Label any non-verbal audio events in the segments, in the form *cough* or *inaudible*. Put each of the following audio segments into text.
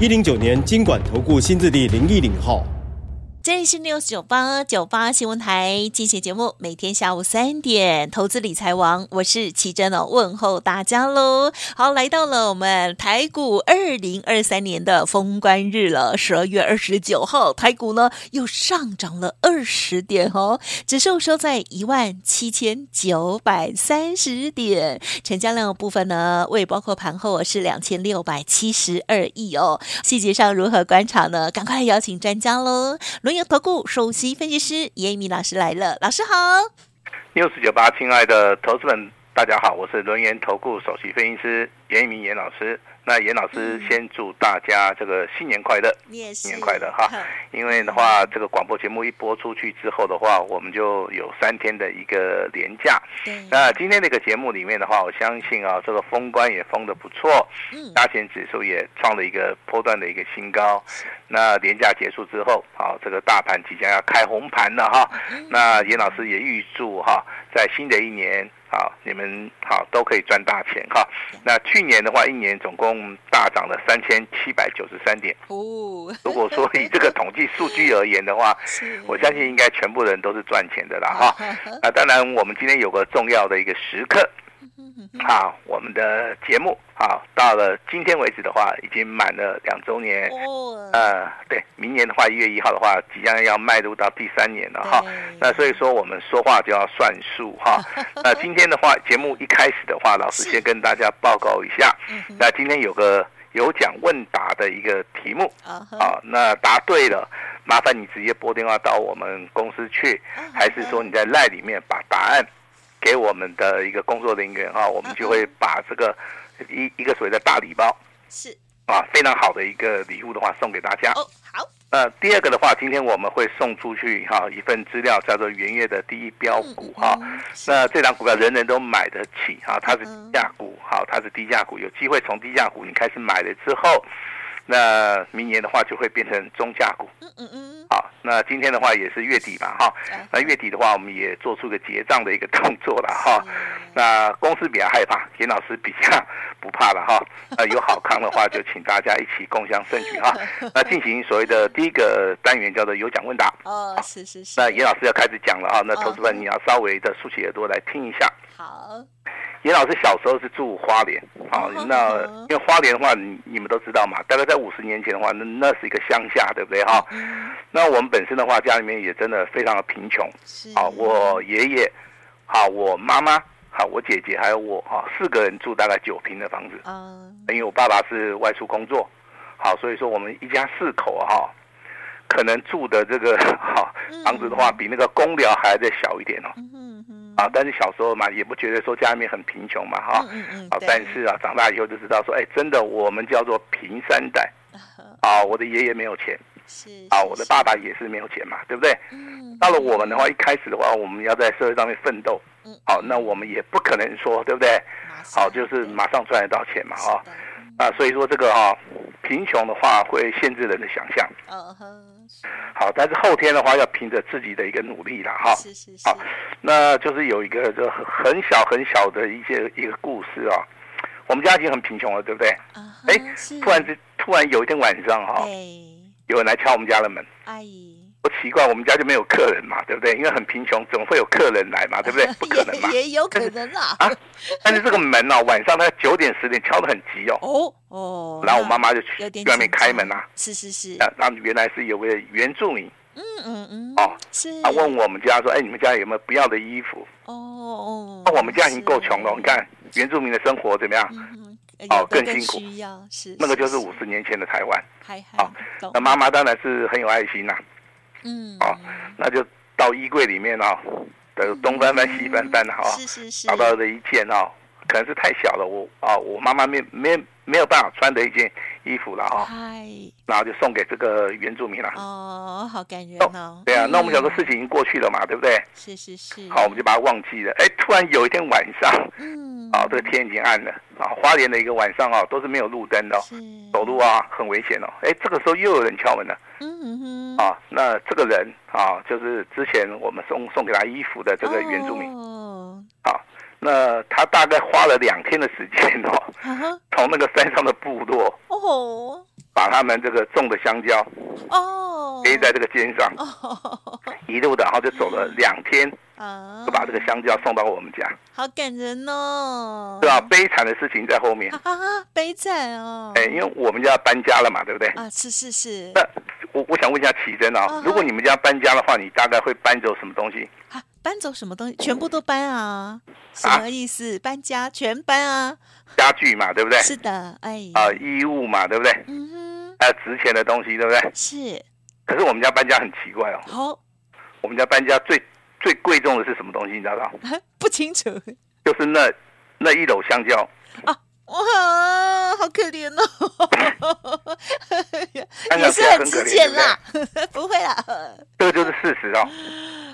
一零九年金管投顾新字第零一零号。这里是 News 九八九八新闻台进行节目，每天下午三点，投资理财王，我是奇珍哦，问候大家喽。好，来到了我们台股二零二三年的封关日了，十二月二十九号，台股呢又上涨了二十点哦，指数收在一万七千九百三十点，成交量的部分呢，未包括盘后是两千六百七十二亿哦。细节上如何观察呢？赶快邀请专家喽，投顾首席分析师严一鸣老师来了，老师好。六四九八，亲爱的投资们，大家好，我是轮源投顾首席分析师严一鸣严老师。那严老师先祝大家这个新年快乐，新年快乐哈！因为的话，这个广播节目一播出去之后的话，我们就有三天的一个连假。那今天这个节目里面的话，我相信啊，这个封关也封的不错，加权指数也创了一个波段的一个新高。那连假结束之后，好，这个大盘即将要开红盘了哈。那严老师也预祝哈，在新的一年。好，你们好都可以赚大钱哈。那去年的话，一年总共大涨了三千七百九十三点。哦，如果说以这个统计数据而言的话，*laughs* 我相信应该全部人都是赚钱的啦哈。那 *laughs* 当然，我们今天有个重要的一个时刻。好，我们的节目好到了今天为止的话，已经满了两周年。哦，呃，对，明年的话，一月一号的话，即将要迈入到第三年了哈。那所以说，我们说话就要算数哈。*laughs* 那今天的话，节目一开始的话，老师先跟大家报告一下。嗯那今天有个有奖问答的一个题目啊，那答对了，麻烦你直接拨电话到我们公司去，还是说你在 LINE 里面把答案。给我们的一个工作人员哈，我们就会把这个一一个所谓的大礼包是啊，非常好的一个礼物的话送给大家。哦，好。呃，第二个的话，今天我们会送出去哈一份资料，叫做元月的第一标股哈。那这档股票人人都买得起哈，它是低价股，好，它是低价股，有机会从低价股你开始买了之后。那明年的话就会变成中价股。嗯嗯嗯。好，那今天的话也是月底嘛，哈。那月底的话，我们也做出个结账的一个动作了，哈。那公司比较害怕，严老师比较不怕了，哈。那有好康的话，就请大家一起共享盛举，哈。*laughs* 那进行所谓的第一个单元叫做有奖问答。哦，是是是。那严老师要开始讲了啊，那投资们你要稍微的竖起耳朵来听一下。好。严老师小时候是住花莲，好，那因为花莲的话，你你们都知道嘛，大概在五十年前的话，那那是一个乡下，对不对哈？那我们本身的话，家里面也真的非常的贫穷，好，我爷爷，好，我妈妈，好，我姐姐还有我，哈，四个人住大概九平的房子，嗯，因为我爸爸是外出工作，好，所以说我们一家四口哈，可能住的这个哈房子的话，比那个公寮还要再小一点哦。嗯嗯啊，但是小时候嘛，也不觉得说家里面很贫穷嘛，哈，啊，但是啊，长大以后就知道说，哎，真的，我们叫做贫三代，*laughs* 啊，我的爷爷没有钱，是，啊，我的爸爸也是没有钱嘛，对不对？到了我们的话，一开始的话，我们要在社会上面奋斗，嗯好，那我们也不可能说，对不对？好，就是马上赚得到钱嘛，哈。啊，所以说这个哈、哦，贫穷的话会限制人的想象。嗯哼。好，但是后天的话要凭着自己的一个努力了哈。是是是。好，那就是有一个就很小很小的一些一个故事啊。我们家已经很贫穷了，对不对？突然之突然有一天晚上哈、哦，有人来敲我们家的门。阿姨。不奇怪，我们家就没有客人嘛，对不对？因为很贫穷，怎么会有客人来嘛，*laughs* 对不对？不可能嘛。也有可能啦。啊，但是这个门哦，晚上他九点十点敲得很急哦。哦哦。然后我妈妈就去外面开门啊。是是是。啊，然后原来是有位原住民。嗯嗯嗯。哦。是。他问我们家说：“哎，你们家有没有不要的衣服？”哦哦。那我们家已经够穷了，你看原住民的生活怎么样？哦，更辛苦。是。那个就是五十年前的台湾。好。那妈妈当然是很有爱心呐。嗯，哦，那就到衣柜里面哦，的东翻翻西翻翻哈，找到的一件哦，可能是太小了，我啊，我妈妈没没没有办法穿的一件衣服了哈。嗨，然后就送给这个原住民了。哦，好感人哦。对啊，那我们想说事情已经过去了嘛，对不对？是是是。好，我们就把它忘记了。哎，突然有一天晚上，嗯，啊，这个天已经暗了啊，花莲的一个晚上啊，都是没有路灯的，是，走路啊很危险哦。哎，这个时候又有人敲门了。嗯嗯哼。啊，那这个人啊，就是之前我们送送给他衣服的这个原住民。哦。好。那他大概花了两天的时间哦，从那个山上的部落哦，把他们这个种的香蕉哦。背在这个肩上，*laughs* 一路的，然后就走了两天，就把这个香蕉送到我们家，好感人哦，对吧？悲惨的事情在后面。啊，悲惨哦，哎，因为我们家搬家了嘛，对不对？啊，是是是。那我我想问一下启珍啊，如果你们家搬家的话，你大概会搬走什么东西？搬走什么东西？全部都搬啊？什么意思？啊、搬家全搬啊？家具嘛，对不对？是的，哎。啊，衣物嘛，对不对？嗯哼。还有值钱的东西，对不对？是。可是我们家搬家很奇怪哦。好。我们家搬家最最贵重的是什么东西？你知道吗？*laughs* 不清楚。就是那那一篓香蕉。啊哇，好可怜哦！也是很值钱啦，*laughs* 不会啦。这个就是事实哦。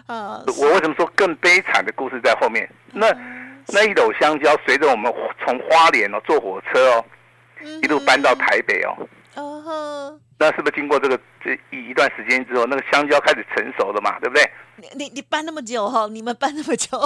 啊，我为什么说更悲惨的故事在后面？那那一篓香蕉随着我们从花莲哦坐火车哦，一路搬到台北哦。哦呵。那是不是经过这个这一一段时间之后，那个香蕉开始成熟了嘛？对不对？你你你搬那么久哈？你们搬那么久？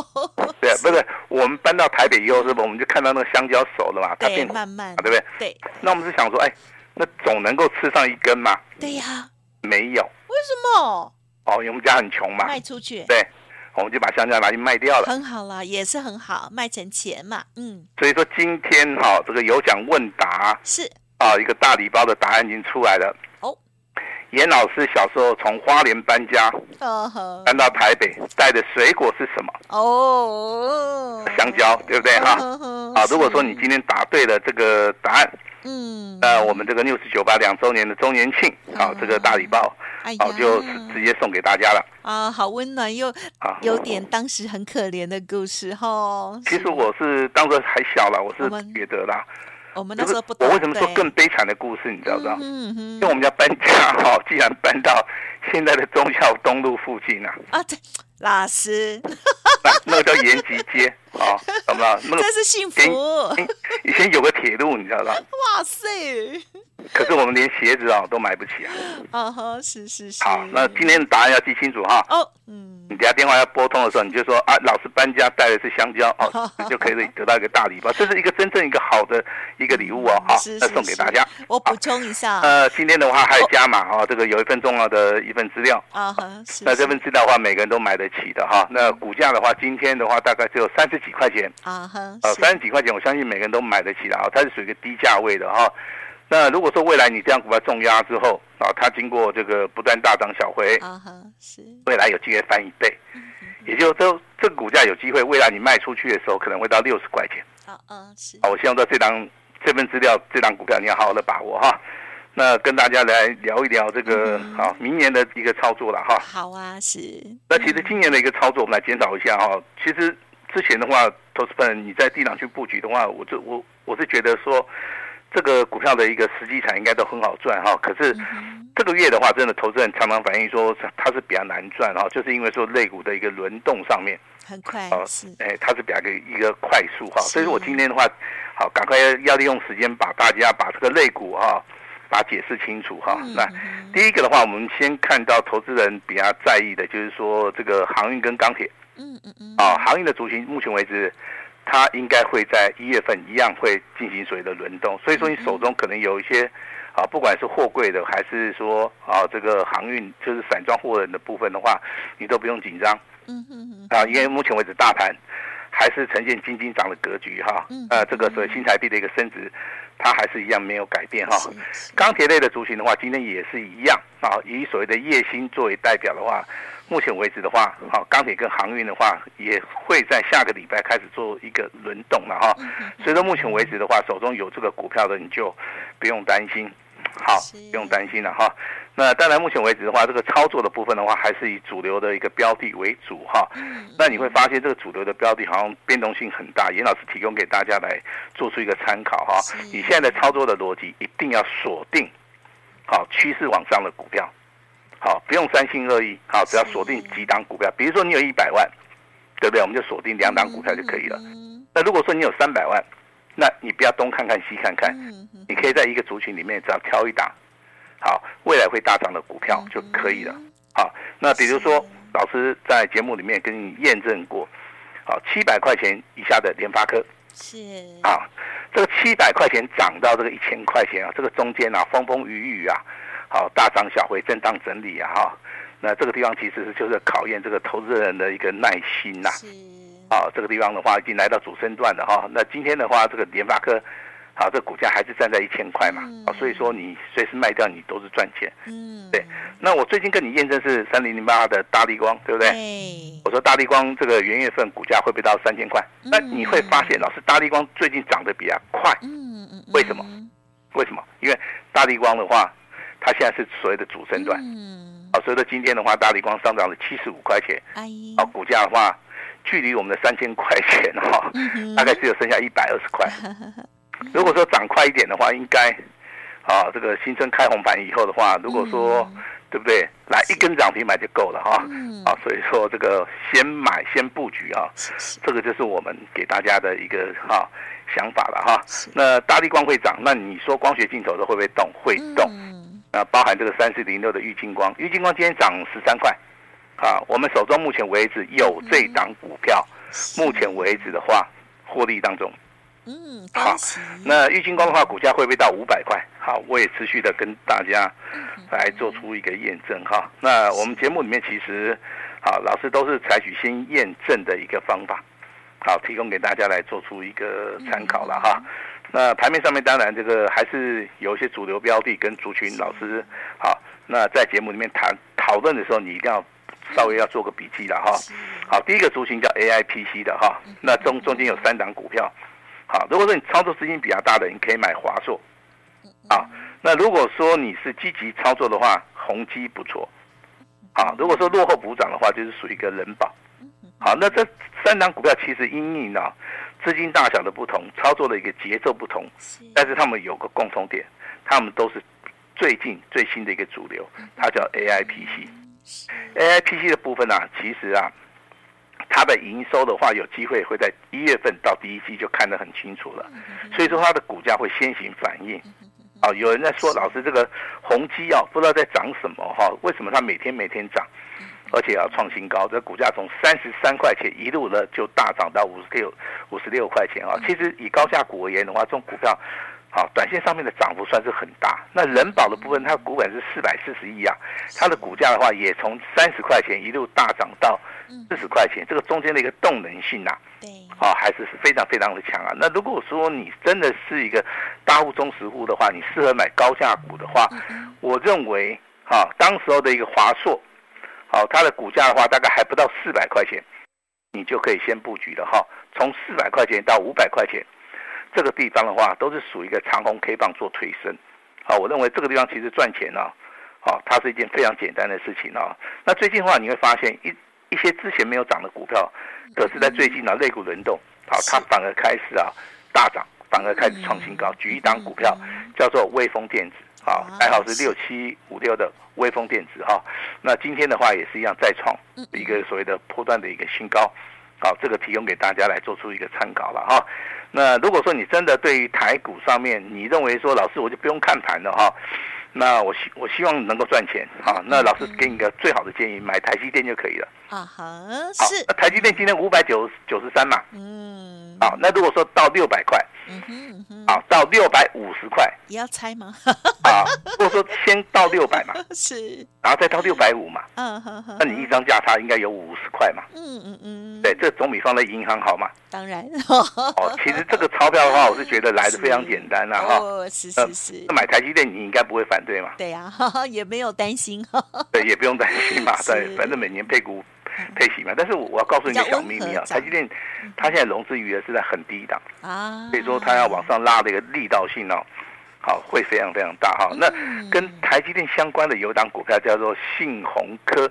对，不是我们搬到台北以后，是不是我们就看到那个香蕉熟了嘛？它变慢慢，对不对？对。那我们是想说，哎，那总能够吃上一根嘛？对呀。没有。为什么？哦，因为我们家很穷嘛，卖出去。对，我们就把香蕉拿去卖掉了。很好啦，也是很好，卖成钱嘛。嗯。所以说今天哈，这个有奖问答是啊，一个大礼包的答案已经出来了。哦。严老师小时候从花莲搬家，搬到台北，带的水果是什么？哦，香蕉，对不对哈？啊，如果说你今天答对了这个答案。嗯，那我们这个六十九八两周年的周年庆，好，这个大礼包，好，就直接送给大家了。啊，好温暖又有点当时很可怜的故事哈。其实我是当时还小了，我是觉得啦，我们那时候不懂。我为什么说更悲惨的故事？你知道不知道？嗯嗯。因为我们家搬家哈，既然搬到现在的忠孝东路附近呢。啊，对，老师。那个叫延吉街，啊，懂不懂？*laughs* 那个真是幸福。以前有个铁路，你知道吧？哇塞！可是我们连鞋子啊都买不起啊。*laughs* 啊哈，是是是。好，那今天的答案要记清楚哈。哦，嗯。你等下电话要拨通的时候，你就说啊，老师搬家带的是香蕉哦，*laughs* 你就可以得到一个大礼包。这是一个真正一个好的一个礼物哦，好，那送给大家。我补充一下。呃，今天的话还有加码哦，这个有一份重要的一份资料。啊。那这份资料的话，每个人都买得起的哈。那股价的话，今天的话大概只有三十几块钱。啊哈。呃，三十几块钱，我相信每个人都买得起的啊，它是属于一个低价位的哈。那如果说未来你这样股票重压之后啊，它经过这个不断大涨小回，啊哈，是，未来有机会翻一倍，嗯、也就是说这个股价有机会，未来你卖出去的时候可能会到六十块钱。啊啊，是。好，我希望在这档这份资料，这档股票你要好好的把握哈。那跟大家来聊一聊这个好、嗯、明年的一个操作了哈。好啊，是。那其实今年的一个操作，我们来检讨一下哈。其实之前的话，投资本你在地档去布局的话，我这我我是觉得说。这个股票的一个实际产应该都很好赚哈，可是这个月的话，真的投资人常常反映说它是比较难赚哈，就是因为说类股的一个轮动上面很快哦，是哎，它是比较一个快速哈，所以说我今天的话，好，赶快要利用时间把大家把这个类股哈，把它解释清楚哈。那第一个的话，我们先看到投资人比较在意的就是说这个航运跟钢铁，嗯嗯嗯，啊，航运的族群目前为止。它应该会在一月份一样会进行所谓的轮动，所以说你手中可能有一些啊，不管是货柜的还是说啊这个航运就是散装货人的部分的话，你都不用紧张。嗯嗯嗯。啊，因为目前为止大盘还是呈现金金涨的格局哈。嗯。呃，这个所谓新台币的一个升值，它还是一样没有改变哈。钢铁类的族群的话，今天也是一样啊，以所谓的烨兴作为代表的话。目前为止的话，好，钢铁跟航运的话，也会在下个礼拜开始做一个轮动了哈。所以说，目前为止的话，手中有这个股票的你就不用担心。好，不用担心了哈。那当然，目前为止的话，这个操作的部分的话，还是以主流的一个标的为主哈。那你会发现，这个主流的标的好像变动性很大。严老师提供给大家来做出一个参考哈。你现在的操作的逻辑，一定要锁定好趋势往上的股票，好，不用三心二意，好，只要锁定几档股票。比如说你有一百万，对不对？我们就锁定两档股票就可以了。那如果说你有三百万，那你不要东看看西看看，你可以在一个族群里面只要挑一档。好，未来会大涨的股票就可以了。好，那比如说老师在节目里面跟你验证过，好，七百块钱以下的联发科是啊，这个七百块钱涨到这个一千块钱啊，这个中间啊风风雨雨啊，好，大涨小回震荡整理啊哈，那这个地方其实是就是考验这个投资人的一个耐心呐。啊，这个地方的话已经来到主升段了哈，那今天的话这个联发科。好，这股价还是站在一千块嘛？啊、嗯，所以说你随时卖掉，你都是赚钱。嗯，对。那我最近跟你验证是三零零八的大立光，对不对？对。我说大立光这个元月份股价会不会到三千块？嗯、那你会发现，老师大立光最近涨得比较快。嗯嗯。为什么？为什么？因为大立光的话，它现在是所谓的主升段。嗯。啊，所以说今天的话，大力光上涨了七十五块钱。哎。啊，股价的话，距离我们的三千块钱哈，大概只有剩下一百二十块。*laughs* 如果说涨快一点的话，应该，啊，这个新春开红盘以后的话，如果说，嗯、对不对？来一根涨停买就够了哈，嗯、啊，所以说这个先买先布局啊，这个就是我们给大家的一个哈、啊、想法了哈。那大力光会涨，那你说光学镜头的会不会动？会动。那包含这个三四零六的玉金光，玉金光今天涨十三块，啊，我们手中目前为止有这档股票，目前为止的话获利当中。嗯，好，那玉金光的话，股价会不会到五百块？好，我也持续的跟大家来做出一个验证哈。那我们节目里面其实，好，老师都是采取先验证的一个方法，好，提供给大家来做出一个参考了哈。那盘面上面当然这个还是有一些主流标的跟族群，老师好，那在节目里面谈讨论的时候，你一定要稍微要做个笔记了哈。好，第一个族群叫 AIPC 的哈，那中中间有三档股票。好，如果说你操作资金比较大的，你可以买华硕。啊，那如果说你是积极操作的话，宏基不错。啊，如果说落后补涨的话，就是属于一个人保。好，那这三档股票其实因应啊资金大小的不同，操作的一个节奏不同，但是他们有个共同点，他们都是最近最新的一个主流，它叫 AIPC。AIPC 的部分呢、啊，其实啊。它的营收的话，有机会会在一月份到第一季就看得很清楚了，所以说它的股价会先行反应。啊，有人在说老师这个宏基啊，不知道在涨什么哈？为什么它每天每天涨，而且要创新高？这股价从三十三块钱一路呢就大涨到五十六五十六块钱啊！其实以高价股而言的话，这种股票。好，短线上面的涨幅算是很大。那人保的部分，它的股本是四百四十亿啊，它的股价的话也从三十块钱一路大涨到四十块钱，这个中间的一个动能性啊，对，啊还是是非常非常的强啊。那如果说你真的是一个大户中实户的话，你适合买高价股的话，我认为，哈，当时候的一个华硕，好，它的股价的话大概还不到四百块钱，你就可以先布局了哈，从四百块钱到五百块钱。这个地方的话，都是属于一个长红 K 棒做推升，好，我认为这个地方其实赚钱呢，好，它是一件非常简单的事情啊。那最近的话，你会发现一一些之前没有涨的股票，可是在最近呢，类股轮动，好，它反而开始啊大涨，反而开始创新高。举一档股票叫做微风电子，好，代号是六七五六的微风电子哈。那今天的话也是一样再创一个所谓的波段的一个新高，好，这个提供给大家来做出一个参考了哈。那如果说你真的对于台股上面，你认为说老师我就不用看盘了哈，那我希我希望能够赚钱啊，那老师给你一个最好的建议，买台积电就可以了。啊哈，是。台积电今天五百九九十三嘛，嗯，好，那如果说到六百块。嗯哼，嗯哼，好，到六百五十块，也要猜吗？啊，或者说先到六百嘛，*laughs* 是，然后再到六百五嘛，嗯哼，那你一张价差应该有五十块嘛，嗯嗯嗯，对，这总比放在银行好嘛，当然，哦，其实这个钞票的话，我是觉得来的非常简单啦，哈，哦，是是是，那买台积电你应该不会反对嘛？对呀，*laughs* 也没有担心，对，也不用担心嘛，*laughs* 对，反正每年配股。配息嘛，但是我我要告诉你一个小秘密啊，台积电它现在融资余额是在很低档啊，所以说它要往上拉的一个力道性哦，好，会非常非常大哈。那跟台积电相关的有档股票叫做信鸿科，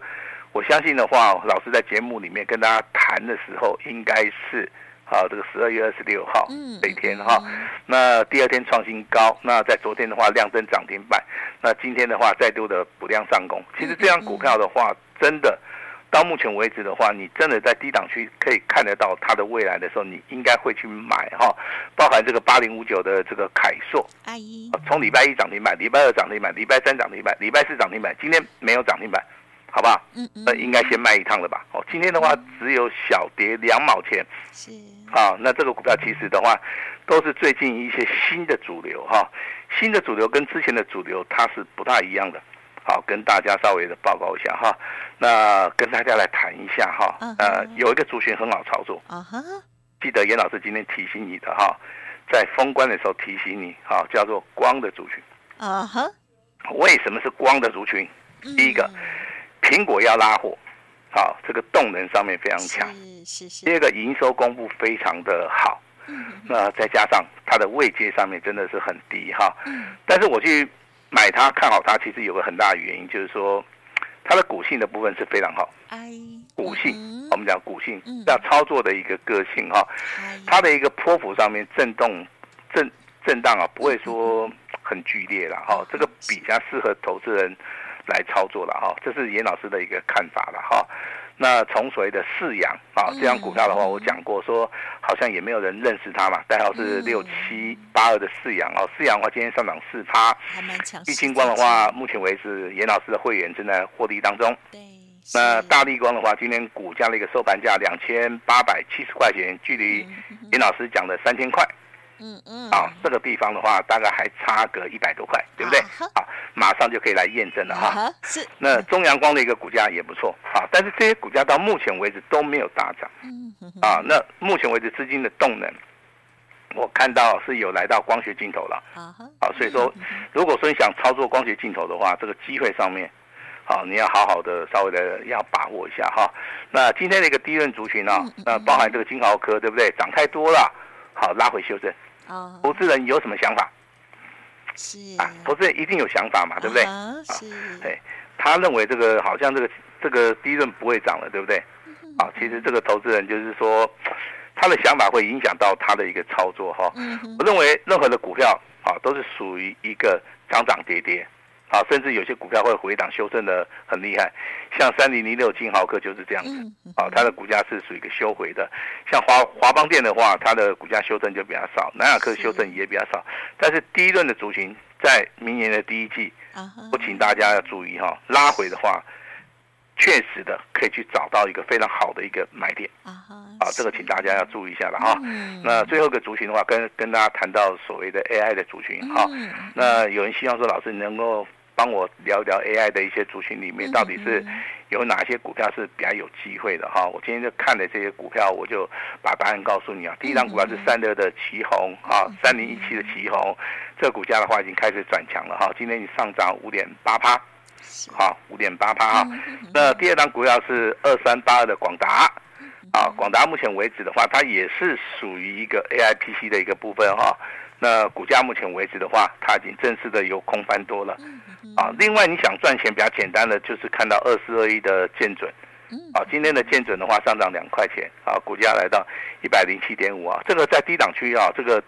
我相信的话，老师在节目里面跟大家谈的时候，应该是好这个十二月二十六号这一天哈。那第二天创新高，那在昨天的话量增涨停板，那今天的话再度的补量上攻。其实这样股票的话，真的。到目前为止的话，你真的在低档区可以看得到它的未来的时候，你应该会去买哈，包含这个八零五九的这个凯硕，阿姨，从礼拜一涨停板，礼拜二涨停板，礼拜三涨停板，礼拜四涨停板，今天没有涨停板，好不好？嗯嗯，那应该先卖一趟了吧？哦，今天的话只有小跌两毛钱，是，好，那这个股票其实的话，都是最近一些新的主流哈，新的主流跟之前的主流它是不大一样的。好，跟大家稍微的报告一下哈，那跟大家来谈一下哈，呃，有一个族群很好操作，啊哈，记得严老师今天提醒你的哈，在封关的时候提醒你，哈，叫做光的族群，啊哈，为什么是光的族群？第一个，苹果要拉货，好，这个动能上面非常强，是是是。第二个，营收公布非常的好，嗯，那再加上它的位阶上面真的是很低哈，嗯，但是我去。买它看好它，其实有个很大的原因，就是说它的股性的部分是非常好。股性，我们讲股性，要操作的一个个性哈，它的一个波幅上面震动、震震荡啊，不会说很剧烈了哈，这个比较适合投资人来操作了哈，这是严老师的一个看法了哈。那从所谓的四阳啊，这张股票的话，我讲过说，好像也没有人认识它嘛，代号是六七八二的四阳哦。四阳的话，今天上涨四趴。玉清光的话，目前为止，严老师的会员正在获利当中。对。那大力光的话，今天股价的一个收盘价两千八百七十块钱，距离严老师讲的三千块。嗯嗯，啊，这个地方的话，大概还差个一百多块，对不对？好，马上就可以来验证了哈。是。那中阳光的一个股价也不错啊，但是这些股价到目前为止都没有大涨。嗯嗯。啊，那目前为止资金的动能，我看到是有来到光学镜头了。啊好，所以说，如果说你想操作光学镜头的话，这个机会上面，好，你要好好的稍微的要把握一下哈。那今天的一个低润族群呢，那包含这个金豪科，对不对？涨太多了，好，拉回修正。哦，投资人有什么想法？是啊，投资人一定有想法嘛，对不对？啊，是，对，他认为这个好像这个这个低润不会涨了，对不对？啊，其实这个投资人就是说，他的想法会影响到他的一个操作哈。我认为任何的股票啊，都是属于一个涨涨跌跌。啊，甚至有些股票会回档修正的很厉害，像三零零六金豪克就是这样子。啊，它的股价是属于一个修回的。像华华邦电的话，它的股价修正就比较少，南亚科修正也比较少。但是第一轮的族群在明年的第一季，我请大家要注意哈，拉回的话，确实的可以去找到一个非常好的一个买点。啊，这个请大家要注意一下了哈。那最后一个族群的话，跟跟大家谈到所谓的 AI 的族群哈。那有人希望说，老师能够。帮我聊一聊 AI 的一些族群里面，到底是有哪些股票是比较有机会的哈？我今天就看了这些股票，我就把答案告诉你啊。第一张股票是三六的奇鋐啊，三零一七的奇鋐，这个股价的话已经开始转强了哈，今天已上涨五点八趴，好，五点八趴哈。那第二张股票是二三八二的广达，啊，广达目前为止的话，它也是属于一个 AIPC 的一个部分哈。那股价目前为止的话，它已经正式的由空翻多了。啊，另外你想赚钱比较简单的，就是看到二四二一的建准，啊，今天的建准的话上涨两块钱，啊，股价来到一百零七点五啊，这个在低档区啊，这个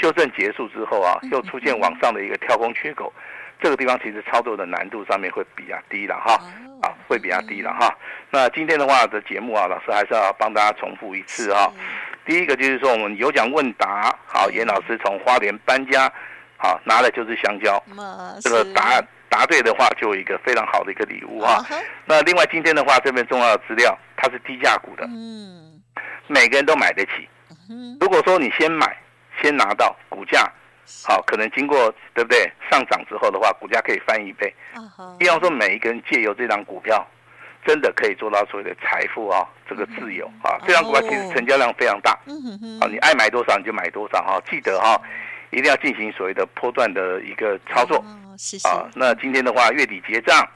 修正结束之后啊，又出现往上的一个跳空缺口，这个地方其实操作的难度上面会比较低了哈，啊，会比较低了哈。那今天的话的节目啊，老师还是要帮大家重复一次哈。第一个就是说我们有奖问答，好，严老师从花莲搬家，好，拿的就是香蕉，这个答案。答对的话，就有一个非常好的一个礼物哈。那另外今天的话，这边重要的资料，它是低价股的，嗯，每个人都买得起。如果说你先买，先拿到股价，好，可能经过对不对上涨之后的话，股价可以翻一倍。比方说，每一个人借由这张股票，真的可以做到所谓的财富啊，这个自由啊。这张股票其实成交量非常大，啊，你爱买多少你就买多少哈。记得哈，一定要进行所谓的波段的一个操作。是是啊，那今天的话，月底结账，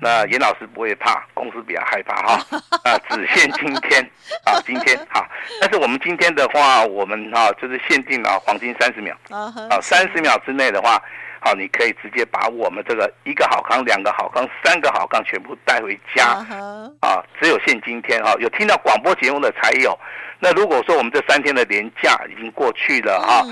那严老师不会怕，公司比较害怕哈。*laughs* 啊，只限今天啊，今天好。但是我们今天的话，我们哈就是限定了黄金三十秒。啊，三十秒之内的话，好，你可以直接把我们这个一个好康、两个好康、三个好康全部带回家。啊，只有限今天哈，有听到广播节目的才有。那如果说我们这三天的连假已经过去了哈，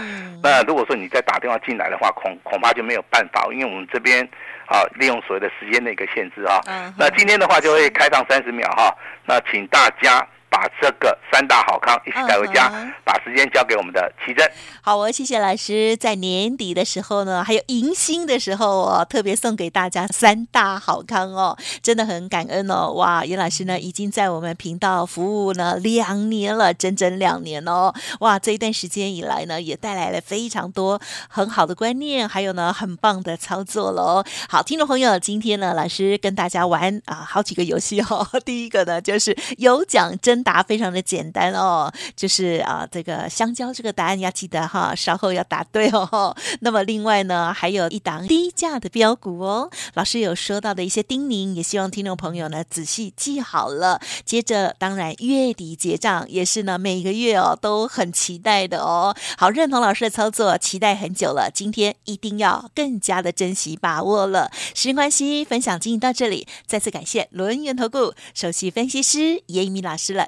那如果说你再打电话进来的话，恐恐怕就没有办法，因为我们这边。啊，利用所谓的时间的一个限制啊，那今天的话就会开放三十秒哈，那请大家。把这个三大好康一起带回家，uh. 把时间交给我们的奇珍。好，我谢谢老师。在年底的时候呢，还有迎新的时候哦，特别送给大家三大好康哦，真的很感恩哦。哇，严老师呢已经在我们频道服务呢两年了，整整两年哦。哇，这一段时间以来呢，也带来了非常多很好的观念，还有呢很棒的操作喽。好，听众朋友，今天呢，老师跟大家玩啊好几个游戏哦。*laughs* 第一个呢就是有奖真。答非常的简单哦，就是啊，这个香蕉这个答案要记得哈，稍后要答对哦。*laughs* 那么另外呢，还有一档低价的标股哦，老师有说到的一些叮咛，也希望听众朋友呢仔细记好了。接着，当然月底结账也是呢，每个月哦都很期待的哦。好，认同老师的操作，期待很久了，今天一定要更加的珍惜把握了。时间关系，分享进行到这里，再次感谢轮源投顾首席分析师严一鸣老师了。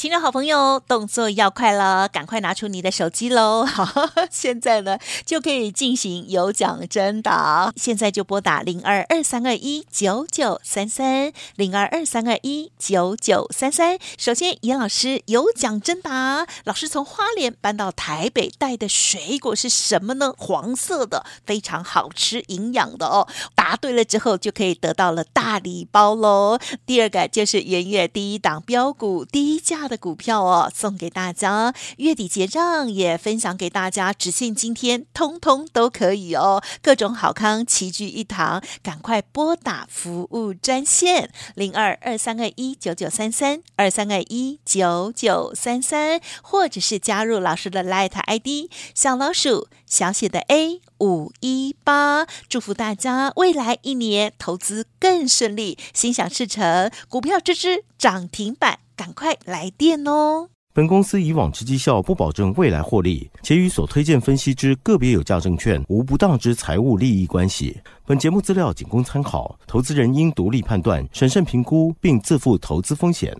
亲爱好朋友，动作要快了，赶快拿出你的手机喽！好，*laughs* 现在呢就可以进行有奖征答，现在就拨打零二二三二一九九三三零二二三二一九九三三。首先，严老师有奖征答，老师从花莲搬到台北带的水果是什么呢？黄色的，非常好吃，营养的哦。答对了之后，就可以得到了大礼包喽。第二个就是元月第一档标股低价的股票哦，送给大家，月底结账也分享给大家，只限今天，通通都可以哦，各种好康齐聚一堂，赶快拨打服务专线零二二三二一九九三三二三二一九九三三，或者是加入老师的 Light ID 小老鼠小写的 A 五一八，祝福大家未来一年投资更顺利，心想事成，股票支支涨停板。赶快来电哦！本公司以往之绩效不保证未来获利，且与所推荐分析之个别有价证券无不当之财务利益关系。本节目资料仅供参考，投资人应独立判断、审慎评估，并自负投资风险。